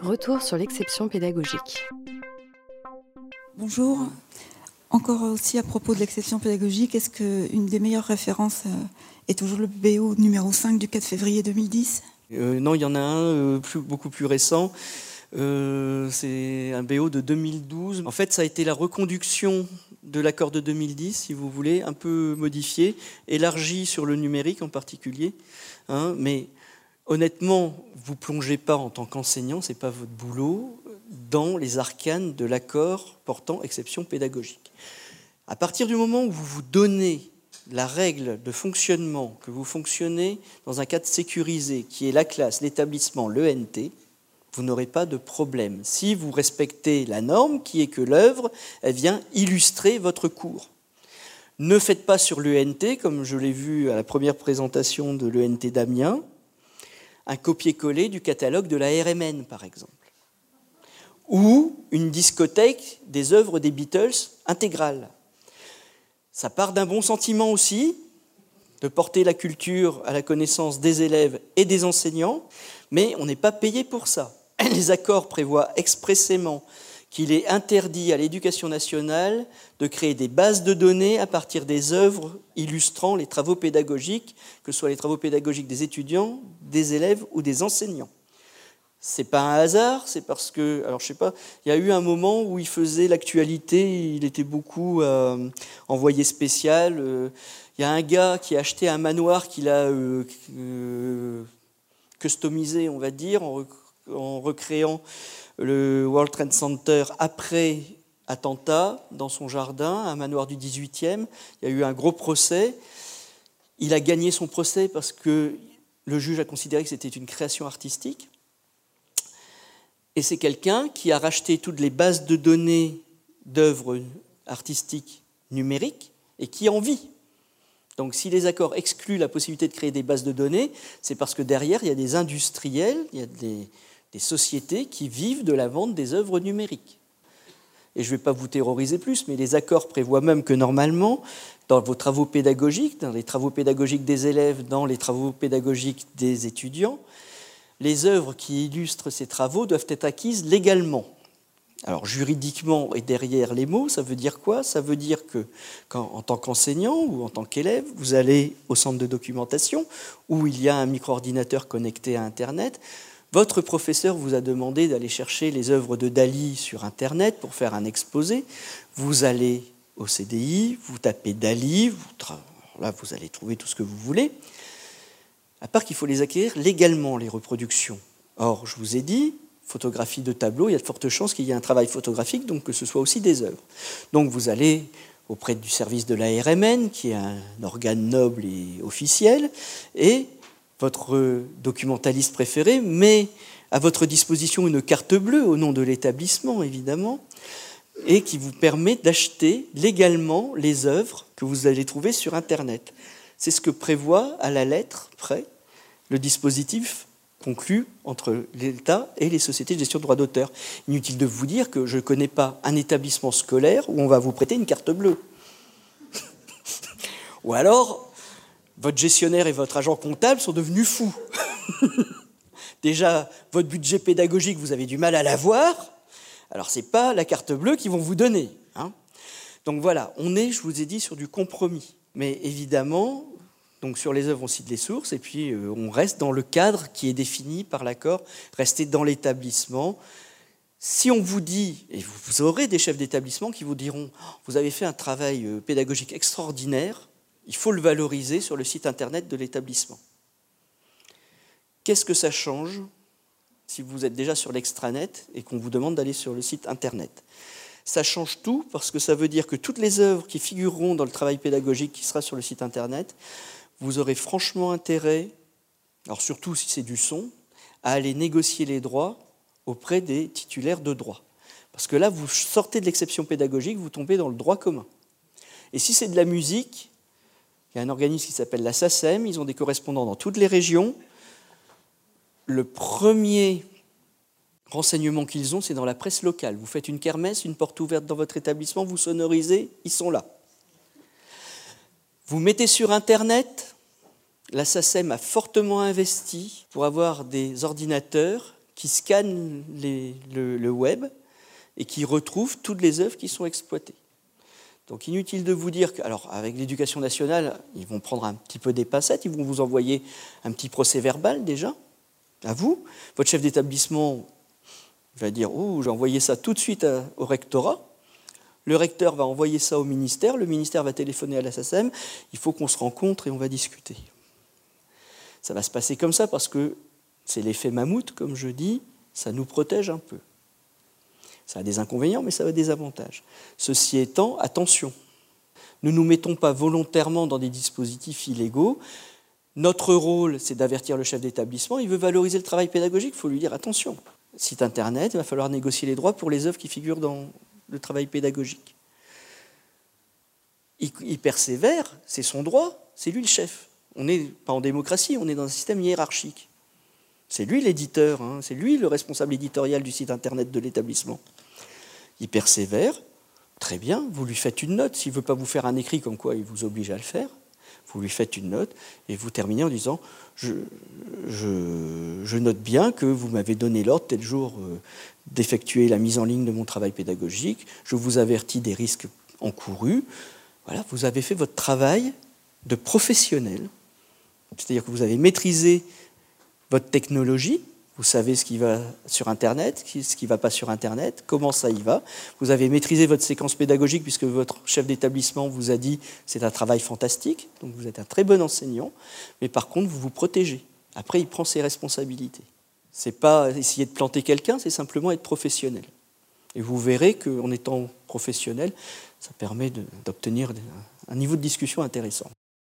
Retour sur l'exception pédagogique. Bonjour. Encore aussi à propos de l'exception pédagogique, est-ce qu'une des meilleures références euh, est toujours le BO numéro 5 du 4 février 2010 euh, Non, il y en a un euh, beaucoup plus récent. c'est un BO de 2012. En fait, ça a été la reconduction de l'accord de 2010, si vous voulez, un peu modifié, élargi sur le numérique en particulier. Hein, mais honnêtement, vous plongez pas en tant qu'enseignant, c'est pas votre boulot, dans les arcanes de l'accord portant exception pédagogique. À partir du moment où vous vous donnez la règle de fonctionnement, que vous fonctionnez dans un cadre sécurisé, qui est la classe, l'établissement, l'ENT, vous n'aurez pas de problème. Si vous respectez la norme, qui est que l'œuvre, elle vient illustrer votre cours. Ne faites pas sur l'ENT, comme je l'ai vu à la première présentation de l'ENT d'Amiens, un copier-coller du catalogue de la RMN, par exemple, ou une discothèque des œuvres des Beatles intégrales. Ça part d'un bon sentiment aussi, de porter la culture à la connaissance des élèves et des enseignants, mais on n'est pas payé pour ça. Les accords prévoient expressément qu'il est interdit à l'éducation nationale de créer des bases de données à partir des œuvres illustrant les travaux pédagogiques, que ce soit les travaux pédagogiques des étudiants, des élèves ou des enseignants. C'est pas un hasard, c'est parce que, alors je sais pas, il y a eu un moment où il faisait l'actualité, il était beaucoup euh, envoyé spécial. Euh, il y a un gars qui a acheté un manoir qu'il a euh, customisé, on va dire, en, en recréant le World Trade Center après attentat dans son jardin, un manoir du 18e. Il y a eu un gros procès. Il a gagné son procès parce que le juge a considéré que c'était une création artistique. Et c'est quelqu'un qui a racheté toutes les bases de données d'œuvres artistiques numériques et qui en vit. Donc si les accords excluent la possibilité de créer des bases de données, c'est parce que derrière, il y a des industriels, il y a des, des sociétés qui vivent de la vente des œuvres numériques. Et je ne vais pas vous terroriser plus, mais les accords prévoient même que normalement, dans vos travaux pédagogiques, dans les travaux pédagogiques des élèves, dans les travaux pédagogiques des étudiants, les œuvres qui illustrent ces travaux doivent être acquises légalement. Alors juridiquement et derrière les mots, ça veut dire quoi? Ça veut dire que en tant qu'enseignant ou en tant qu'élève, vous allez au centre de documentation où il y a un micro-ordinateur connecté à Internet, votre professeur vous a demandé d'aller chercher les œuvres de Dali sur Internet pour faire un exposé. Vous allez au CDI, vous tapez Dali, là vous allez trouver tout ce que vous voulez. À part qu'il faut les acquérir légalement, les reproductions. Or, je vous ai dit, photographie de tableau, il y a de fortes chances qu'il y ait un travail photographique, donc que ce soit aussi des œuvres. Donc vous allez auprès du service de la RMN, qui est un organe noble et officiel, et votre documentaliste préféré met à votre disposition une carte bleue au nom de l'établissement, évidemment, et qui vous permet d'acheter légalement les œuvres que vous allez trouver sur Internet. C'est ce que prévoit à la lettre près le dispositif conclu entre l'État et les sociétés de gestion de droits d'auteur. Inutile de vous dire que je ne connais pas un établissement scolaire où on va vous prêter une carte bleue. Ou alors, votre gestionnaire et votre agent comptable sont devenus fous. Déjà, votre budget pédagogique, vous avez du mal à l'avoir. Alors, ce n'est pas la carte bleue qu'ils vont vous donner. Hein. donc voilà, on est, je vous ai dit, sur du compromis. Mais évidemment, sur les œuvres, on cite les sources, et puis euh, on reste dans le cadre qui est défini par l'accord, rester dans l'établissement. Si on vous dit, et vous aurez des chefs d'établissement qui vous diront, vous avez fait un travail euh, pédagogique extraordinaire, il faut le valoriser sur le site internet de l'établissement. Qu'est-ce que ça change si vous êtes déjà sur l'extranet et qu'on vous demande d'aller sur le site internet? Ça change tout parce que ça veut dire que toutes les œuvres qui figureront dans le travail pédagogique qui sera sur le site internet, vous aurez franchement intérêt, alors surtout si c'est du son, à aller négocier les droits auprès des titulaires de droit. Parce que là, vous sortez de l'exception pédagogique, vous tombez dans le droit commun. Et si c'est de la musique, il y a un organisme qui s'appelle la SACEM, ils ont des correspondants dans toutes les régions. Le premier renseignement qu'ils ont, c'est dans la presse locale. Vous faites une kermesse, une porte ouverte dans votre établissement, vous sonorisez, ils sont là. Vous mettez sur Internet, la SACEM a fortement investi pour avoir des ordinateurs qui scanne le, web et qui retrouve toutes les œuvres qui sont exploitées. Donc inutile de vous dire que, alors avec l'éducation nationale, ils vont prendre un petit peu des pincettes, ils vont vous envoyer un petit procès verbal déjà, à vous. Votre chef d'établissement va dire, oh, j'ai envoyé ça tout de suite au rectorat. Le recteur va envoyer ça au ministère, le ministère va téléphoner à la il faut qu'on se rencontre et on va discuter. Ça va se passer comme ça parce que c'est l'effet mammouth, comme je dis, ça nous protège un peu. Ça a des inconvénients, mais ça a des avantages. Ceci étant, attention, ne nous mettons pas volontairement dans des dispositifs illégaux. Notre rôle, c'est d'avertir le chef d'établissement. Il veut valoriser le travail pédagogique, il faut lui dire attention. Site internet, il va falloir négocier les droits pour les œuvres qui figurent dans le travail pédagogique. Il, persévère, c'est son droit, c'est lui le chef. On n'est pas en démocratie, on est dans un système hiérarchique. C'est lui l'éditeur, hein, c'est lui le responsable éditorial du site internet de l'établissement. Il persévère, très bien, vous lui faites une note. S'il ne veut pas vous faire un écrit comme quoi il vous oblige à le faire, vous lui faites une note et vous terminez en disant je, note bien que vous m'avez donné l'ordre tel jour euh, d'effectuer la mise en ligne de mon travail pédagogique, je vous avertis des risques encourus. Voilà, vous avez fait votre travail de professionnel, c'est-à-dire que vous avez maîtrisé votre technologie, vous savez ce qui va sur Internet, ce qui ne va pas sur Internet, comment ça y va. Vous avez maîtrisé votre séquence pédagogique puisque votre chef d'établissement vous a dit c'est un travail fantastique, donc vous êtes un très bon enseignant, mais par contre vous vous protégez. Après, il prend ses responsabilités. C'est pas essayer de planter quelqu'un, c'est simplement être professionnel. Et vous verrez qu'en étant professionnel, ça permet d'obtenir un niveau de discussion intéressant.